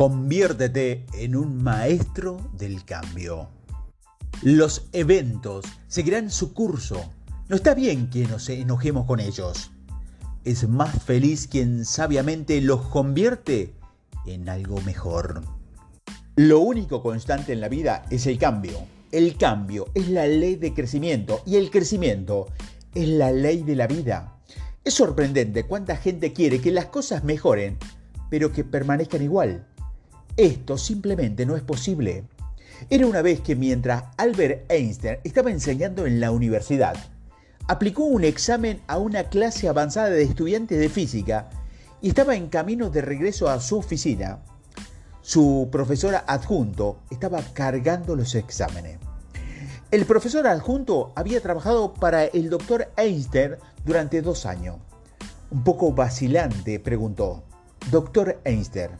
Conviértete en un maestro del cambio. Los eventos seguirán su curso. No está bien que nos enojemos con ellos. Es más feliz quien sabiamente los convierte en algo mejor. Lo único constante en la vida es el cambio. El cambio es la ley de crecimiento y el crecimiento es la ley de la vida. Es sorprendente cuánta gente quiere que las cosas mejoren, pero que permanezcan igual. Esto simplemente no es posible. Era una vez que mientras Albert Einstein estaba enseñando en la universidad, aplicó un examen a una clase avanzada de estudiantes de física y estaba en camino de regreso a su oficina. Su profesora adjunto estaba cargando los exámenes. El profesor adjunto había trabajado para el doctor Einstein durante dos años. Un poco vacilante preguntó, Doctor Einstein,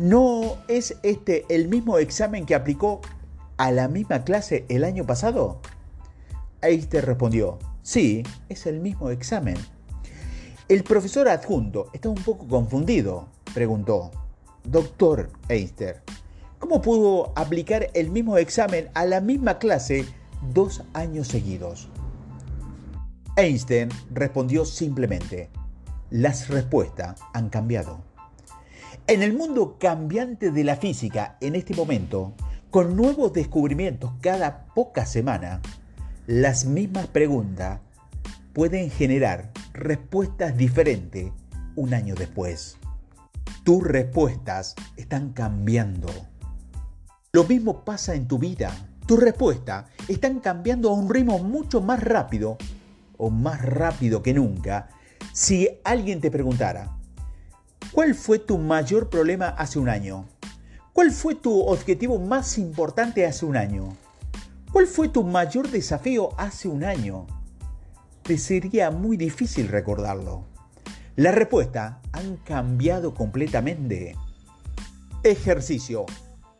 ¿no es este el mismo examen que aplicó a la misma clase el año pasado? Einstein respondió, sí, es el mismo examen. El profesor adjunto está un poco confundido, preguntó, Doctor Einstein, ¿cómo pudo aplicar el mismo examen a la misma clase dos años seguidos? Einstein respondió simplemente, las respuestas han cambiado. En el mundo cambiante de la física en este momento, con nuevos descubrimientos cada poca semana, las mismas preguntas pueden generar respuestas diferentes un año después. Tus respuestas están cambiando. Lo mismo pasa en tu vida. Tus respuestas están cambiando a un ritmo mucho más rápido o más rápido que nunca, si alguien te preguntara, ¿cuál fue tu mayor problema hace un año? ¿Cuál fue tu objetivo más importante hace un año? ¿Cuál fue tu mayor desafío hace un año? Te sería muy difícil recordarlo. Las respuestas han cambiado completamente. Ejercicio.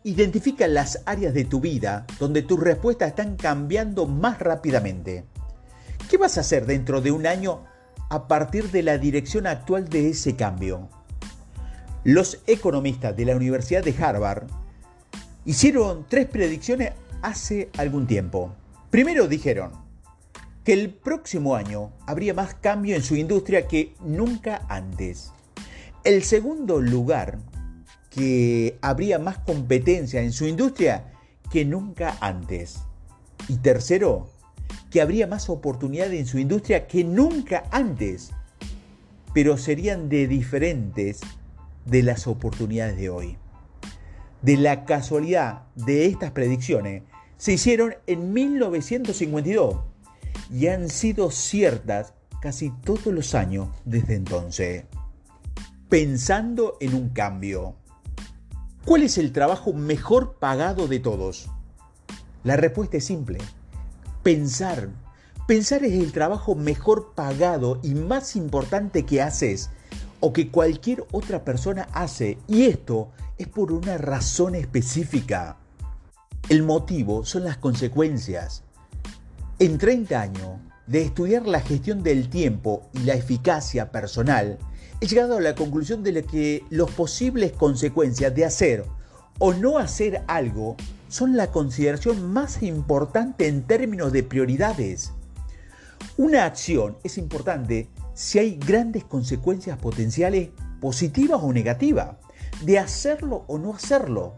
Identifica las áreas de tu vida donde tus respuestas están cambiando más rápidamente. ¿Qué vas a hacer dentro de un año a partir de la dirección actual de ese cambio? Los economistas de la Universidad de Harvard hicieron tres predicciones hace algún tiempo. Primero dijeron que el próximo año habría más cambio en su industria que nunca antes. El segundo lugar, que habría más competencia en su industria que nunca antes. Y tercero, que habría más oportunidades en su industria que nunca antes, pero serían de diferentes de las oportunidades de hoy. De la casualidad de estas predicciones, se hicieron en 1952 y han sido ciertas casi todos los años desde entonces. Pensando en un cambio. ¿Cuál es el trabajo mejor pagado de todos? La respuesta es simple Pensar. Pensar es el trabajo mejor pagado y más importante que haces o que cualquier otra persona hace. Y esto es por una razón específica. El motivo son las consecuencias. En 30 años de estudiar la gestión del tiempo y la eficacia personal, he llegado a la conclusión de que las posibles consecuencias de hacer o no hacer algo son la consideración más importante en términos de prioridades. Una acción es importante si hay grandes consecuencias potenciales positivas o negativas, de hacerlo o no hacerlo.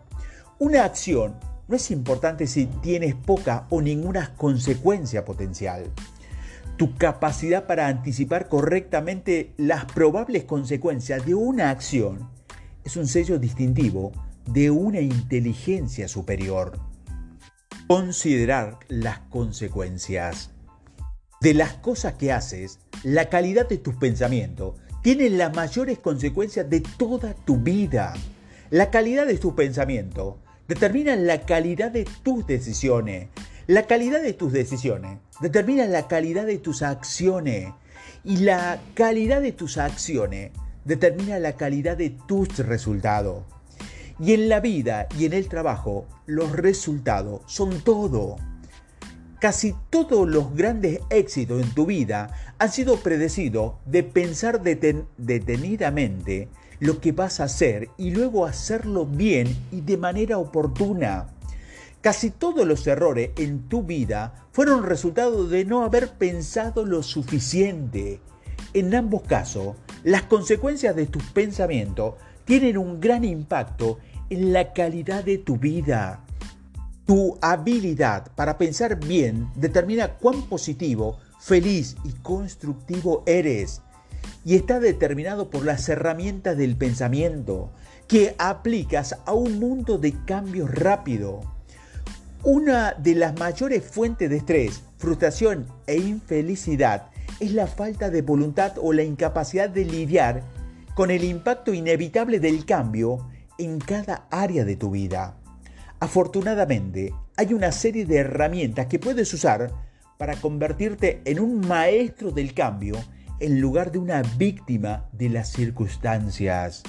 Una acción no es importante si tienes poca o ninguna consecuencia potencial. Tu capacidad para anticipar correctamente las probables consecuencias de una acción es un sello distintivo de una inteligencia superior. Considerar las consecuencias. De las cosas que haces, la calidad de tus pensamientos tiene las mayores consecuencias de toda tu vida. La calidad de tus pensamientos determina la calidad de tus decisiones. La calidad de tus decisiones determina la calidad de tus acciones. Y la calidad de tus acciones determina la calidad de tus resultados. Y en la vida y en el trabajo, los resultados son todo. Casi todos los grandes éxitos en tu vida han sido predecidos de pensar detenidamente lo que vas a hacer y luego hacerlo bien y de manera oportuna. Casi todos los errores en tu vida fueron resultado de no haber pensado lo suficiente. En ambos casos, las consecuencias de tus pensamientos tienen un gran impacto en la calidad de tu vida. Tu habilidad para pensar bien determina cuán positivo, feliz y constructivo eres. Y está determinado por las herramientas del pensamiento que aplicas a un mundo de cambios rápido. Una de las mayores fuentes de estrés, frustración e infelicidad es la falta de voluntad o la incapacidad de lidiar con el impacto inevitable del cambio en cada área de tu vida. Afortunadamente, hay una serie de herramientas que puedes usar para convertirte en un maestro del cambio en lugar de una víctima de las circunstancias.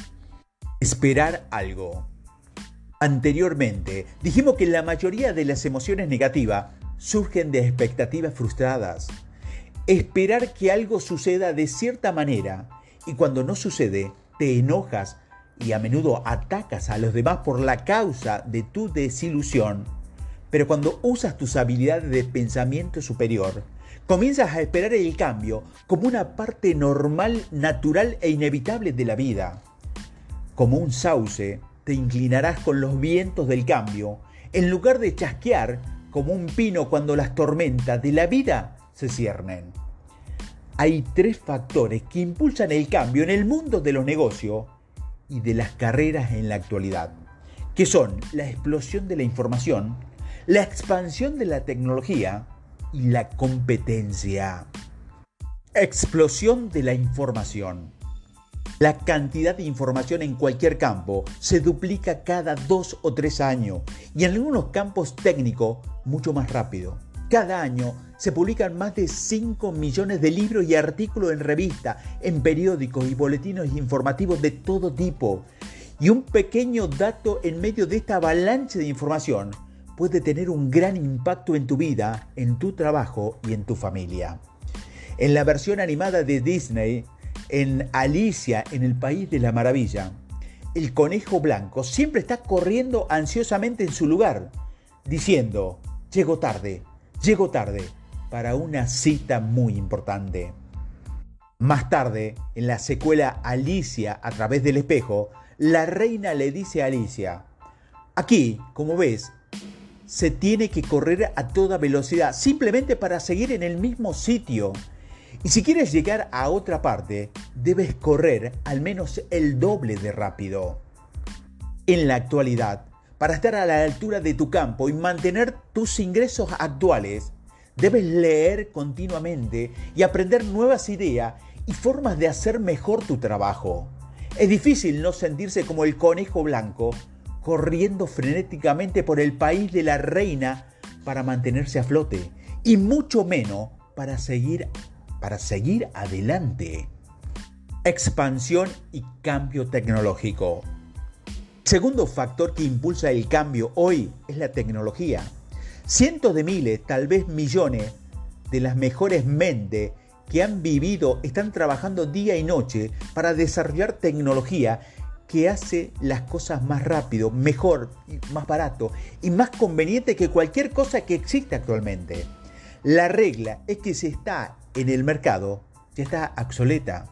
Esperar algo. Anteriormente, dijimos que la mayoría de las emociones negativas surgen de expectativas frustradas. Esperar que algo suceda de cierta manera y cuando no sucede, te enojas y a menudo atacas a los demás por la causa de tu desilusión, pero cuando usas tus habilidades de pensamiento superior, comienzas a esperar el cambio como una parte normal, natural e inevitable de la vida. Como un sauce, te inclinarás con los vientos del cambio, en lugar de chasquear como un pino cuando las tormentas de la vida se ciernen. Hay tres factores que impulsan el cambio en el mundo de los negocios y de las carreras en la actualidad, que son la explosión de la información, la expansión de la tecnología y la competencia. Explosión de la información. La cantidad de información en cualquier campo se duplica cada dos o tres años y en algunos campos técnicos mucho más rápido. Cada año se publican más de 5 millones de libros y artículos en revistas, en periódicos y boletines informativos de todo tipo. Y un pequeño dato en medio de esta avalancha de información puede tener un gran impacto en tu vida, en tu trabajo y en tu familia. En la versión animada de Disney, en Alicia en el País de la Maravilla, el conejo blanco siempre está corriendo ansiosamente en su lugar, diciendo, llego tarde, llego tarde para una cita muy importante. Más tarde, en la secuela Alicia a través del espejo, la reina le dice a Alicia, aquí, como ves, se tiene que correr a toda velocidad simplemente para seguir en el mismo sitio. Y si quieres llegar a otra parte, debes correr al menos el doble de rápido. En la actualidad, para estar a la altura de tu campo y mantener tus ingresos actuales, debes leer continuamente y aprender nuevas ideas y formas de hacer mejor tu trabajo. Es difícil no sentirse como el conejo blanco corriendo frenéticamente por el país de la reina para mantenerse a flote y mucho menos para seguir para seguir adelante. Expansión y cambio tecnológico. Segundo factor que impulsa el cambio hoy es la tecnología. Cientos de miles, tal vez millones, de las mejores mentes que han vivido están trabajando día y noche para desarrollar tecnología que hace las cosas más rápido, mejor, más barato y más conveniente que cualquier cosa que existe actualmente. La regla es que si está en el mercado, ya está obsoleta.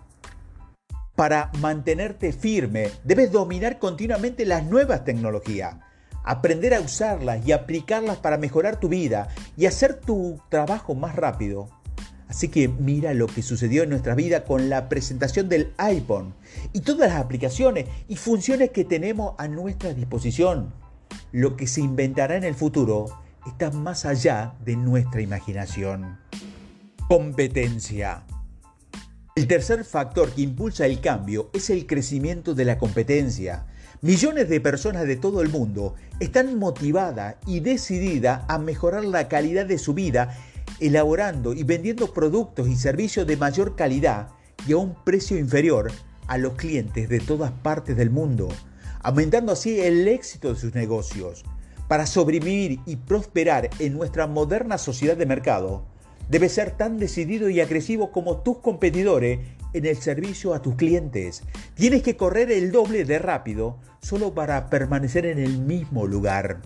Para mantenerte firme, debes dominar continuamente las nuevas tecnologías, aprender a usarlas y aplicarlas para mejorar tu vida y hacer tu trabajo más rápido. Así que mira lo que sucedió en nuestra vida con la presentación del iPhone y todas las aplicaciones y funciones que tenemos a nuestra disposición. Lo que se inventará en el futuro está más allá de nuestra imaginación. Competencia. El tercer factor que impulsa el cambio es el crecimiento de la competencia. Millones de personas de todo el mundo están motivadas y decididas a mejorar la calidad de su vida elaborando y vendiendo productos y servicios de mayor calidad y a un precio inferior a los clientes de todas partes del mundo, aumentando así el éxito de sus negocios. para sobrevivir y prosperar en nuestra moderna sociedad de mercado, debes ser tan decidido y agresivo como tus competidores en el servicio a tus clientes. Tienes que correr el doble de rápido solo para permanecer en el mismo lugar.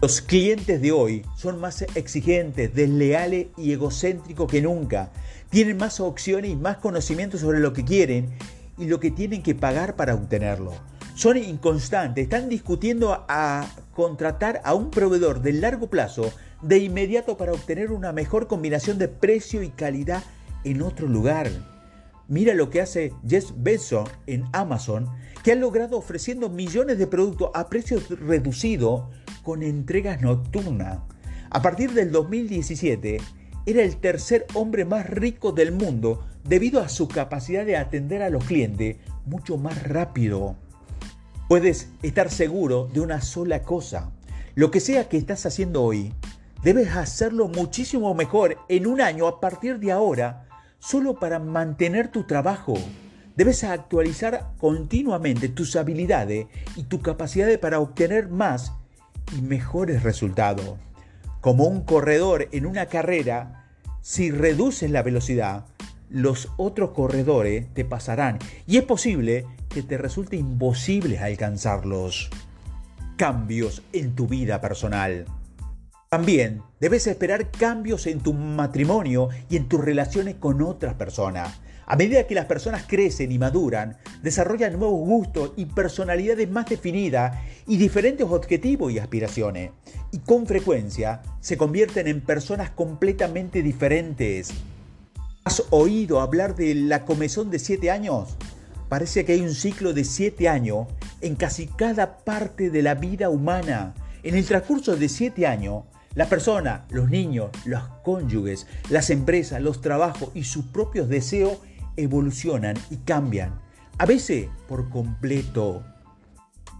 Los clientes de hoy son más exigentes, desleales y egocéntricos que nunca. Tienen más opciones y más conocimiento sobre lo que quieren y lo que tienen que pagar para obtenerlo. Son inconstantes, están discutiendo a contratar a un proveedor de largo plazo de inmediato para obtener una mejor combinación de precio y calidad en otro lugar. Mira lo que hace Jeff Bezos en Amazon, que ha logrado ofreciendo millones de productos a precios reducidos con entregas nocturnas. A partir del 2017, era el tercer hombre más rico del mundo debido a su capacidad de atender a los clientes mucho más rápido. Puedes estar seguro de una sola cosa. Lo que sea que estás haciendo hoy, debes hacerlo muchísimo mejor en un año a partir de ahora, solo para mantener tu trabajo. Debes actualizar continuamente tus habilidades y tu capacidad para obtener más y mejores resultados. Como un corredor en una carrera, si reduces la velocidad, los otros corredores te pasarán y es posible que te resulte imposible alcanzarlos. Cambios en tu vida personal. También debes esperar cambios en tu matrimonio y en tus relaciones con otras personas. A medida que las personas crecen y maduran, desarrollan nuevos gustos y personalidades más definidas y diferentes objetivos y aspiraciones. Y con frecuencia se convierten en personas completamente diferentes. ¿Has oído hablar de la comezón de siete años? Parece que hay un ciclo de siete años en casi cada parte de la vida humana. En el transcurso de siete años, la persona, los niños, los cónyuges, las empresas, los trabajos y sus propios deseos evolucionan y cambian, a veces por completo.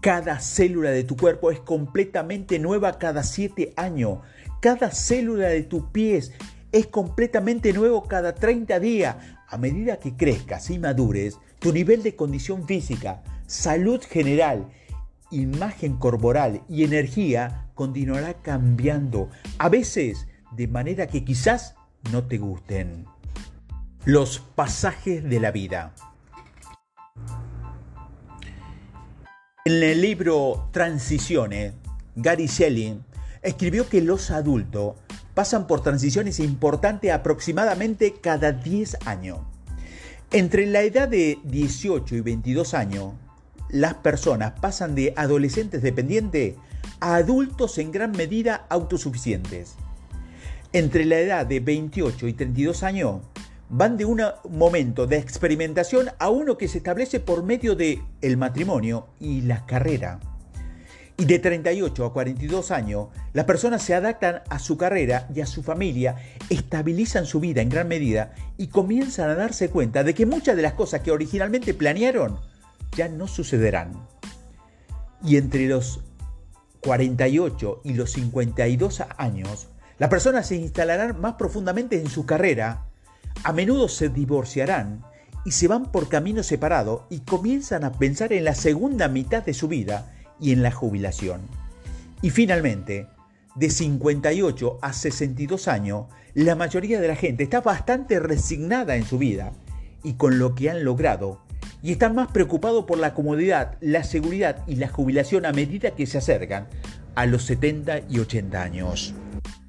Cada célula de tu cuerpo es completamente nueva cada siete años. Cada célula de tus pies es completamente nuevo cada 30 días. A medida que crezcas y madures, tu nivel de condición física, salud general, imagen corporal y energía continuará cambiando, a veces de manera que quizás no te gusten. Los pasajes de la vida. En el libro Transiciones, Gary Shelley escribió que los adultos pasan por transiciones importantes aproximadamente cada 10 años. Entre la edad de 18 y 22 años, las personas pasan de adolescentes dependientes adultos en gran medida autosuficientes. Entre la edad de 28 y 32 años, van de un momento de experimentación a uno que se establece por medio de el matrimonio y la carrera. Y de 38 a 42 años, las personas se adaptan a su carrera y a su familia, estabilizan su vida en gran medida y comienzan a darse cuenta de que muchas de las cosas que originalmente planearon ya no sucederán. Y entre los 48 y los 52 años, las personas se instalarán más profundamente en su carrera, a menudo se divorciarán y se van por caminos separados y comienzan a pensar en la segunda mitad de su vida y en la jubilación. Y finalmente, de 58 a 62 años, la mayoría de la gente está bastante resignada en su vida y con lo que han logrado y están más preocupados por la comodidad, la seguridad y la jubilación a medida que se acercan a los 70 y 80 años.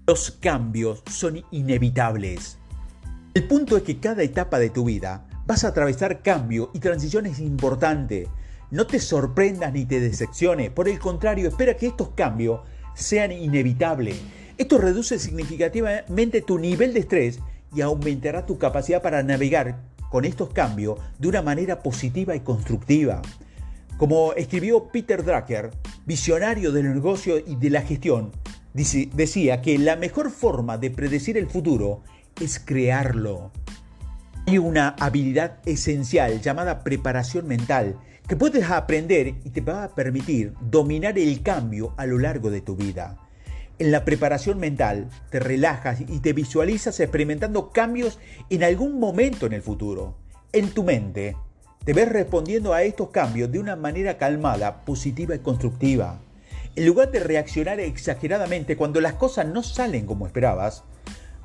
Los cambios son inevitables. El punto es que cada etapa de tu vida vas a atravesar cambio y transiciones importantes no te sorprendas ni te decepciones, por el contrario, espera que estos cambios sean inevitables. Esto reduce significativamente tu nivel de estrés y aumentará tu capacidad para navegar con estos cambios de una manera positiva y constructiva. Como escribió Peter Drucker, visionario del negocio y de la gestión, decía que la mejor forma de predecir el futuro es crearlo. Hay una habilidad esencial llamada preparación mental que puedes aprender y te va a permitir dominar el cambio a lo largo de tu vida. En la preparación mental te relajas y te visualizas experimentando cambios en algún momento en el futuro. En tu mente te ves respondiendo a estos cambios de una manera calmada, positiva y constructiva. En lugar de reaccionar exageradamente cuando las cosas no salen como esperabas,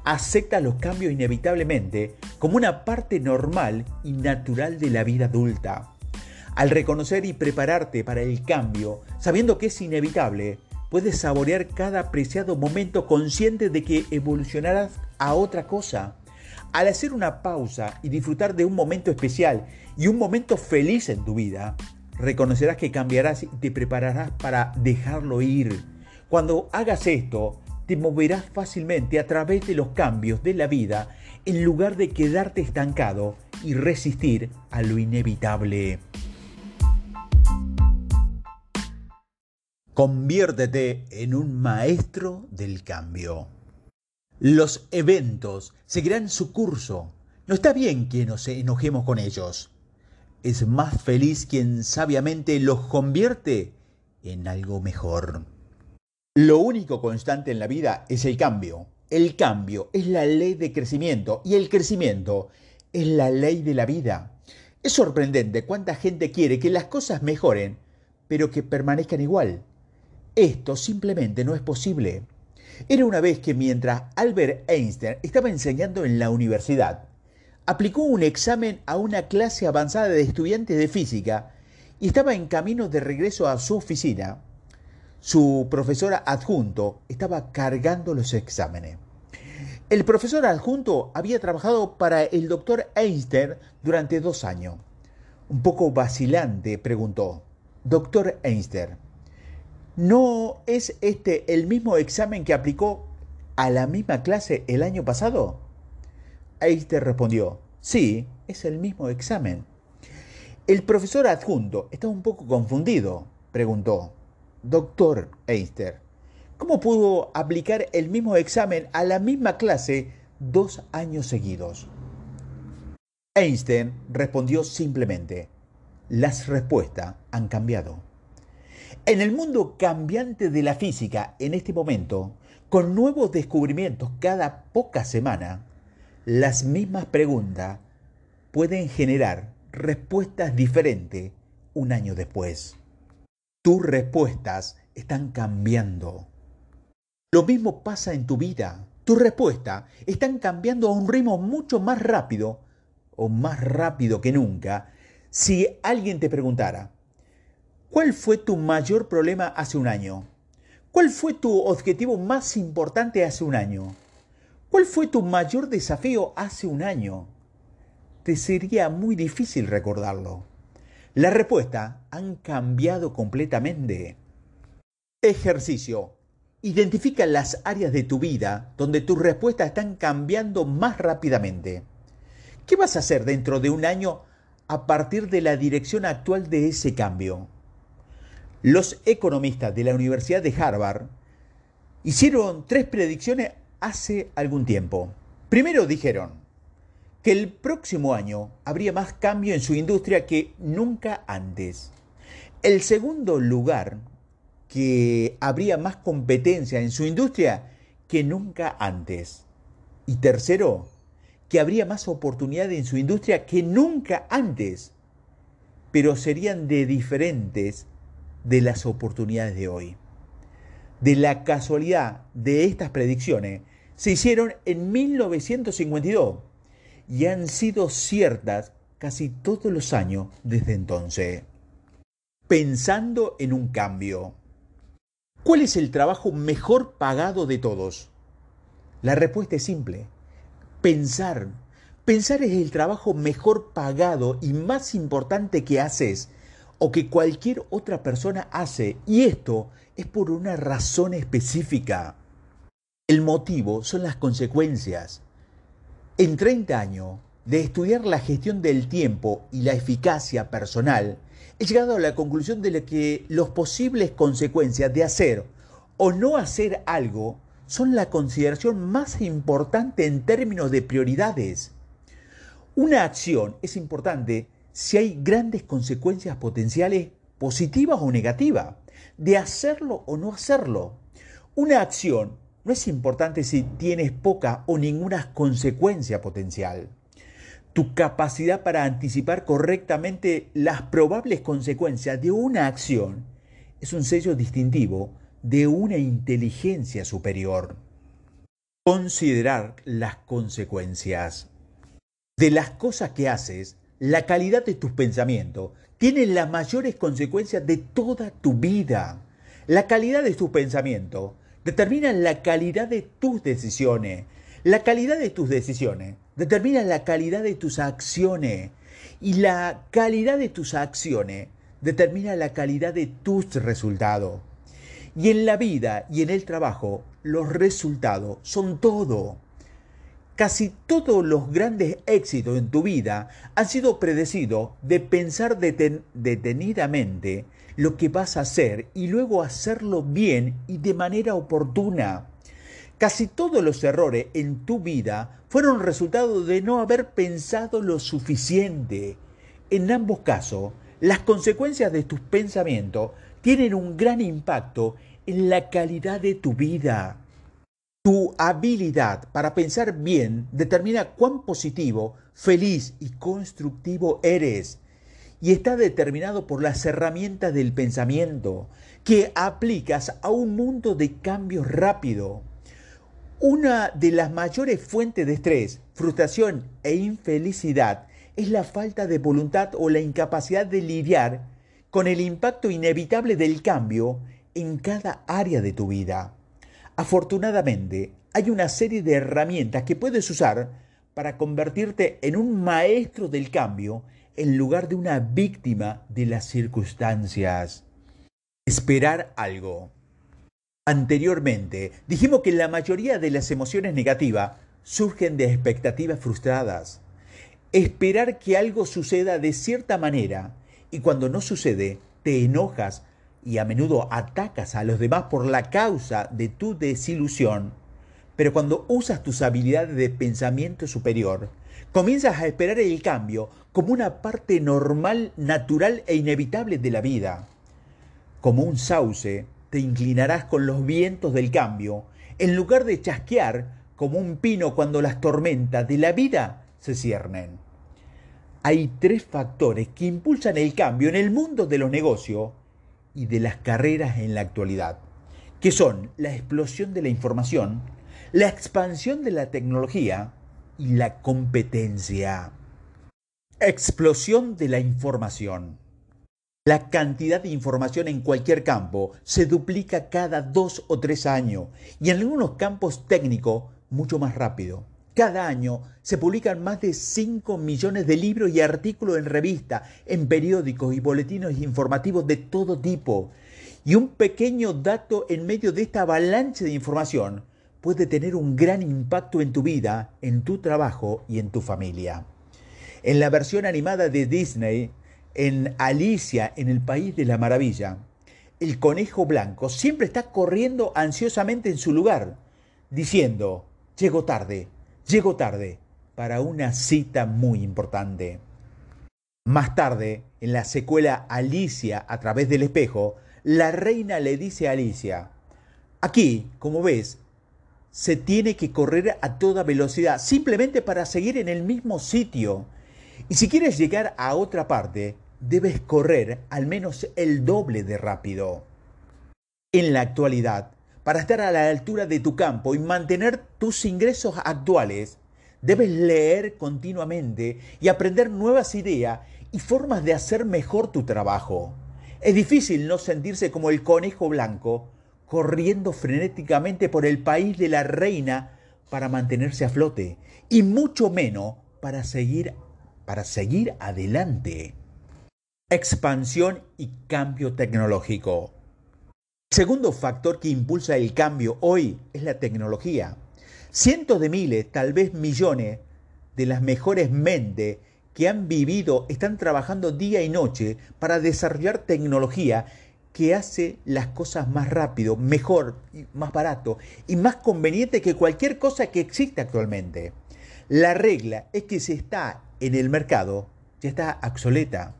acepta los cambios inevitablemente como una parte normal y natural de la vida adulta. Al reconocer y prepararte para el cambio, sabiendo que es inevitable, puedes saborear cada apreciado momento consciente de que evolucionarás a otra cosa. Al hacer una pausa y disfrutar de un momento especial y un momento feliz en tu vida, reconocerás que cambiarás y te prepararás para dejarlo ir. Cuando hagas esto, te moverás fácilmente a través de los cambios de la vida en lugar de quedarte estancado y resistir a lo inevitable. Conviértete en un maestro del cambio. Los eventos seguirán su curso. No está bien que nos enojemos con ellos. Es más feliz quien sabiamente los convierte en algo mejor. Lo único constante en la vida es el cambio. El cambio es la ley de crecimiento y el crecimiento es la ley de la vida. Es sorprendente cuánta gente quiere que las cosas mejoren, pero que permanezcan igual. Esto simplemente no es posible. Era una vez que mientras Albert Einstein estaba enseñando en la universidad, aplicó un examen a una clase avanzada de estudiantes de física y estaba en camino de regreso a su oficina. Su profesora adjunto estaba cargando los exámenes. El profesor adjunto había trabajado para el doctor Einstein durante dos años. Un poco vacilante preguntó, Doctor Einstein, ¿No es este el mismo examen que aplicó a la misma clase el año pasado? Einstein respondió, sí, es el mismo examen. El profesor adjunto está un poco confundido, preguntó. Doctor Einstein, ¿cómo pudo aplicar el mismo examen a la misma clase dos años seguidos? Einstein respondió simplemente, las respuestas han cambiado. En el mundo cambiante de la física en este momento, con nuevos descubrimientos cada poca semana, las mismas preguntas pueden generar respuestas diferentes un año después. Tus respuestas están cambiando. Lo mismo pasa en tu vida. Tus respuestas están cambiando a un ritmo mucho más rápido o más rápido que nunca. Si alguien te preguntara, ¿Cuál fue tu mayor problema hace un año? ¿Cuál fue tu objetivo más importante hace un año? ¿Cuál fue tu mayor desafío hace un año? Te sería muy difícil recordarlo. Las respuestas han cambiado completamente. Ejercicio. Identifica las áreas de tu vida donde tus respuestas están cambiando más rápidamente. ¿Qué vas a hacer dentro de un año a partir de la dirección actual de ese cambio? Los economistas de la Universidad de Harvard hicieron tres predicciones hace algún tiempo. Primero dijeron que el próximo año habría más cambio en su industria que nunca antes. El segundo lugar, que habría más competencia en su industria que nunca antes. Y tercero, que habría más oportunidades en su industria que nunca antes, pero serían de diferentes de las oportunidades de hoy. De la casualidad de estas predicciones, se hicieron en 1952 y han sido ciertas casi todos los años desde entonces. Pensando en un cambio. ¿Cuál es el trabajo mejor pagado de todos? La respuesta es simple. Pensar. Pensar es el trabajo mejor pagado y más importante que haces o que cualquier otra persona hace, y esto es por una razón específica. El motivo son las consecuencias. En 30 años de estudiar la gestión del tiempo y la eficacia personal, he llegado a la conclusión de que las posibles consecuencias de hacer o no hacer algo son la consideración más importante en términos de prioridades. Una acción es importante si hay grandes consecuencias potenciales positivas o negativas, de hacerlo o no hacerlo. Una acción no es importante si tienes poca o ninguna consecuencia potencial. Tu capacidad para anticipar correctamente las probables consecuencias de una acción es un sello distintivo de una inteligencia superior. Considerar las consecuencias. De las cosas que haces, la calidad de tus pensamientos tiene las mayores consecuencias de toda tu vida. La calidad de tus pensamientos determina la calidad de tus decisiones. La calidad de tus decisiones determina la calidad de tus acciones. Y la calidad de tus acciones determina la calidad de tus resultados. Y en la vida y en el trabajo, los resultados son todo. Casi todos los grandes éxitos en tu vida han sido predecidos de pensar detenidamente lo que vas a hacer y luego hacerlo bien y de manera oportuna. Casi todos los errores en tu vida fueron resultado de no haber pensado lo suficiente. En ambos casos, las consecuencias de tus pensamientos tienen un gran impacto en la calidad de tu vida. Tu habilidad para pensar bien determina cuán positivo, feliz y constructivo eres. Y está determinado por las herramientas del pensamiento que aplicas a un mundo de cambios rápido. Una de las mayores fuentes de estrés, frustración e infelicidad es la falta de voluntad o la incapacidad de lidiar con el impacto inevitable del cambio en cada área de tu vida. Afortunadamente, hay una serie de herramientas que puedes usar para convertirte en un maestro del cambio en lugar de una víctima de las circunstancias. Esperar algo. Anteriormente, dijimos que la mayoría de las emociones negativas surgen de expectativas frustradas. Esperar que algo suceda de cierta manera y cuando no sucede, te enojas y a menudo atacas a los demás por la causa de tu desilusión. Pero cuando usas tus habilidades de pensamiento superior, comienzas a esperar el cambio como una parte normal, natural e inevitable de la vida. Como un sauce, te inclinarás con los vientos del cambio, en lugar de chasquear como un pino cuando las tormentas de la vida se ciernen. Hay tres factores que impulsan el cambio en el mundo de los negocios y de las carreras en la actualidad, que son la explosión de la información, la expansión de la tecnología y la competencia. Explosión de la información. La cantidad de información en cualquier campo se duplica cada dos o tres años y en algunos campos técnicos mucho más rápido. Cada año se publican más de 5 millones de libros y artículos en revistas, en periódicos y boletines informativos de todo tipo. Y un pequeño dato en medio de esta avalancha de información puede tener un gran impacto en tu vida, en tu trabajo y en tu familia. En la versión animada de Disney, en Alicia en el País de la Maravilla, el conejo blanco siempre está corriendo ansiosamente en su lugar, diciendo, llego tarde, Llego tarde para una cita muy importante. Más tarde, en la secuela Alicia a través del espejo, la reina le dice a Alicia, aquí, como ves, se tiene que correr a toda velocidad simplemente para seguir en el mismo sitio. Y si quieres llegar a otra parte, debes correr al menos el doble de rápido. En la actualidad, para estar a la altura de tu campo y mantener tus ingresos actuales, debes leer continuamente y aprender nuevas ideas y formas de hacer mejor tu trabajo. Es difícil no sentirse como el conejo blanco corriendo frenéticamente por el país de la reina para mantenerse a flote y mucho menos para seguir para seguir adelante. Expansión y cambio tecnológico. Segundo factor que impulsa el cambio hoy es la tecnología. Cientos de miles, tal vez millones, de las mejores mentes que han vivido están trabajando día y noche para desarrollar tecnología que hace las cosas más rápido, mejor, más barato y más conveniente que cualquier cosa que existe actualmente. La regla es que si está en el mercado, ya está obsoleta.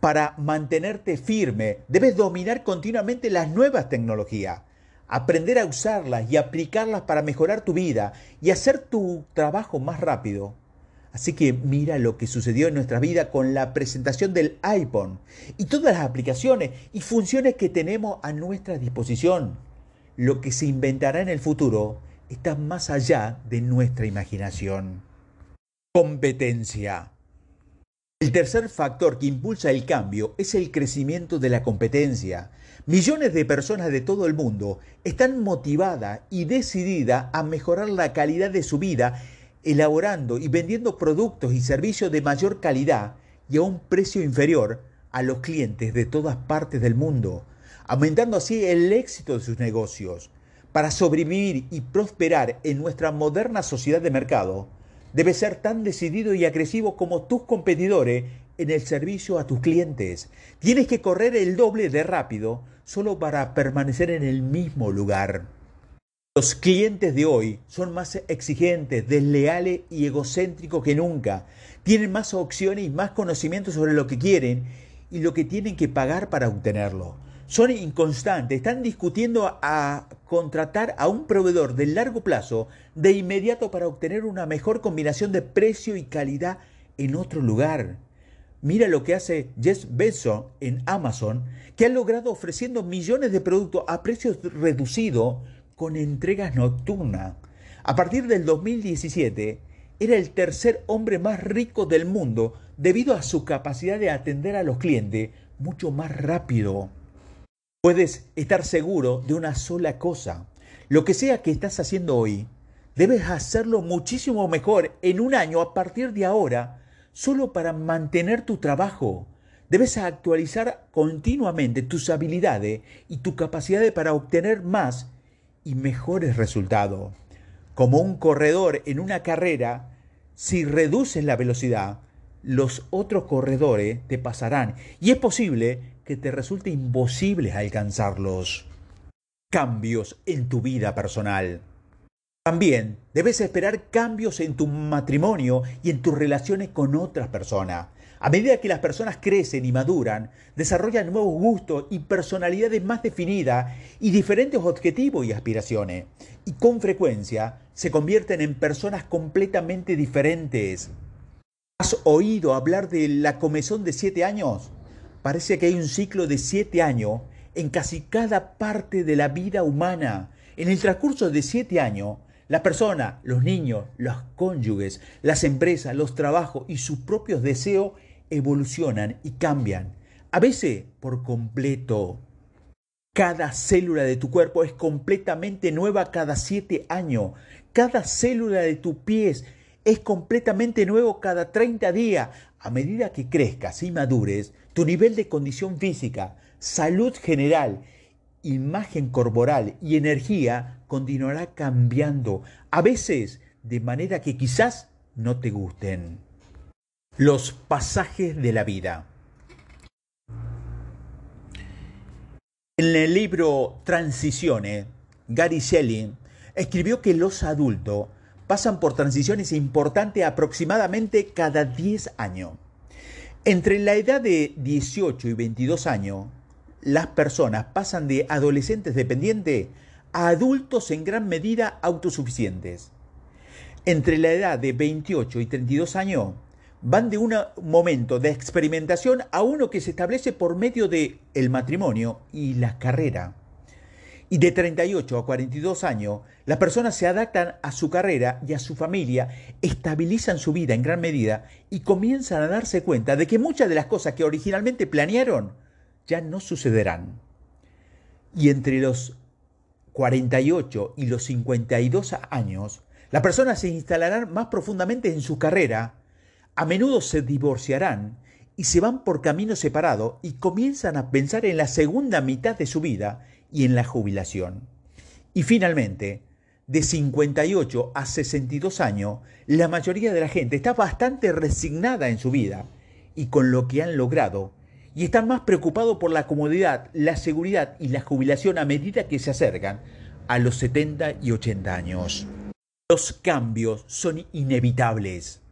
Para mantenerte firme, debes dominar continuamente las nuevas tecnologías, aprender a usarlas y aplicarlas para mejorar tu vida y hacer tu trabajo más rápido. Así que mira lo que sucedió en nuestra vida con la presentación del iPhone y todas las aplicaciones y funciones que tenemos a nuestra disposición. Lo que se inventará en el futuro está más allá de nuestra imaginación. Competencia. El tercer factor que impulsa el cambio es el crecimiento de la competencia. Millones de personas de todo el mundo están motivadas y decididas a mejorar la calidad de su vida elaborando y vendiendo productos y servicios de mayor calidad y a un precio inferior a los clientes de todas partes del mundo, aumentando así el éxito de sus negocios. Para sobrevivir y prosperar en nuestra moderna sociedad de mercado, debes ser tan decidido y agresivo como tus competidores en el servicio a tus clientes. Tienes que correr el doble de rápido solo para permanecer en el mismo lugar. Los clientes de hoy son más exigentes, desleales y egocéntricos que nunca. Tienen más opciones y más conocimientos sobre lo que quieren y lo que tienen que pagar para obtenerlo. Son inconstantes, están discutiendo a contratar a un proveedor de largo plazo de inmediato para obtener una mejor combinación de precio y calidad en otro lugar. Mira lo que hace Jeff Bezos en Amazon, que ha logrado ofreciendo millones de productos a precios reducidos con entregas nocturnas. A partir del 2017, era el tercer hombre más rico del mundo debido a su capacidad de atender a los clientes mucho más rápido. Puedes estar seguro de una sola cosa. Lo que sea que estás haciendo hoy, debes hacerlo muchísimo mejor en un año a partir de ahora, solo para mantener tu trabajo. Debes actualizar continuamente tus habilidades y tu capacidad para obtener más y mejores resultados. Como un corredor en una carrera, si reduces la velocidad, los otros corredores te pasarán y es posible que te resulte imposible alcanzarlos. Cambios en tu vida personal. También debes esperar cambios en tu matrimonio y en tus relaciones con otras personas. A medida que las personas crecen y maduran, desarrollan nuevos gustos y personalidades más definidas y diferentes objetivos y aspiraciones. Y con frecuencia se convierten en personas completamente diferentes. ¿Has oído hablar de la comezón de siete años? Parece que hay un ciclo de siete años en casi cada parte de la vida humana. En el transcurso de siete años, la persona, los niños, los cónyuges, las empresas, los trabajos y sus propios deseos evolucionan y cambian, a veces por completo. Cada célula de tu cuerpo es completamente nueva cada siete años. Cada célula de tu pies es completamente nuevo cada 30 días. A medida que crezcas y madures, tu nivel de condición física, salud general, imagen corporal y energía continuará cambiando, a veces de manera que quizás no te gusten. Los pasajes de la vida. En el libro Transiciones, Gary Shelley escribió que los adultos pasan por transiciones importantes aproximadamente cada 10 años. Entre la edad de 18 y 22 años, las personas pasan de adolescentes dependientes a adultos en gran medida autosuficientes. Entre la edad de 28 y 32 años, van de un momento de experimentación a uno que se establece por medio de el matrimonio y la carrera. Y de 38 a 42 años, las personas se adaptan a su carrera y a su familia, estabilizan su vida en gran medida y comienzan a darse cuenta de que muchas de las cosas que originalmente planearon ya no sucederán. Y entre los 48 y los 52 años, las personas se instalarán más profundamente en su carrera, a menudo se divorciarán y se van por caminos separados y comienzan a pensar en la segunda mitad de su vida y en la jubilación. Y finalmente, de 58 a 62 años, la mayoría de la gente está bastante resignada en su vida y con lo que han logrado, y están más preocupados por la comodidad, la seguridad y la jubilación a medida que se acercan a los 70 y 80 años. Los cambios son inevitables.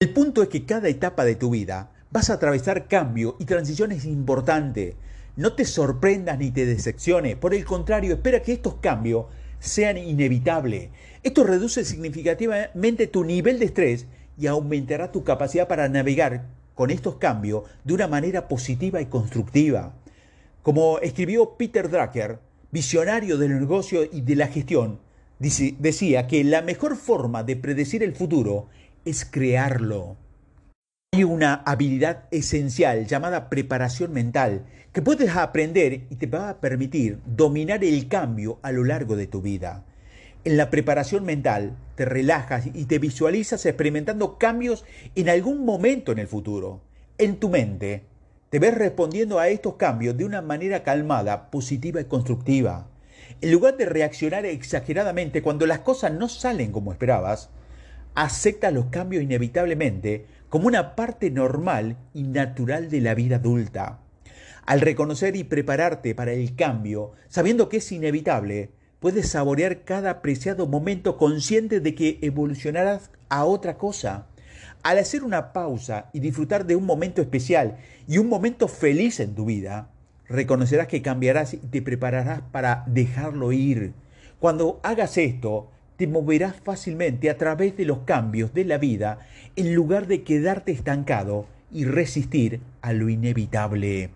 El punto es que cada etapa de tu vida vas a atravesar cambio y transiciones importantes. No te sorprendas ni te decepciones, por el contrario, espera que estos cambios sean inevitables. Esto reduce significativamente tu nivel de estrés y aumentará tu capacidad para navegar con estos cambios de una manera positiva y constructiva. Como escribió Peter Drucker, visionario del negocio y de la gestión, decía que la mejor forma de predecir el futuro es crearlo. Hay una habilidad esencial llamada preparación mental que puedes aprender y te va a permitir dominar el cambio a lo largo de tu vida. En la preparación mental te relajas y te visualizas experimentando cambios en algún momento en el futuro. En tu mente te ves respondiendo a estos cambios de una manera calmada, positiva y constructiva. En lugar de reaccionar exageradamente cuando las cosas no salen como esperabas, acepta los cambios inevitablemente como una parte normal y natural de la vida adulta. Al reconocer y prepararte para el cambio, sabiendo que es inevitable, puedes saborear cada apreciado momento consciente de que evolucionarás a otra cosa. Al hacer una pausa y disfrutar de un momento especial y un momento feliz en tu vida, reconocerás que cambiarás y te prepararás para dejarlo ir. Cuando hagas esto, te moverás fácilmente a través de los cambios de la vida en lugar de quedarte estancado y resistir a lo inevitable.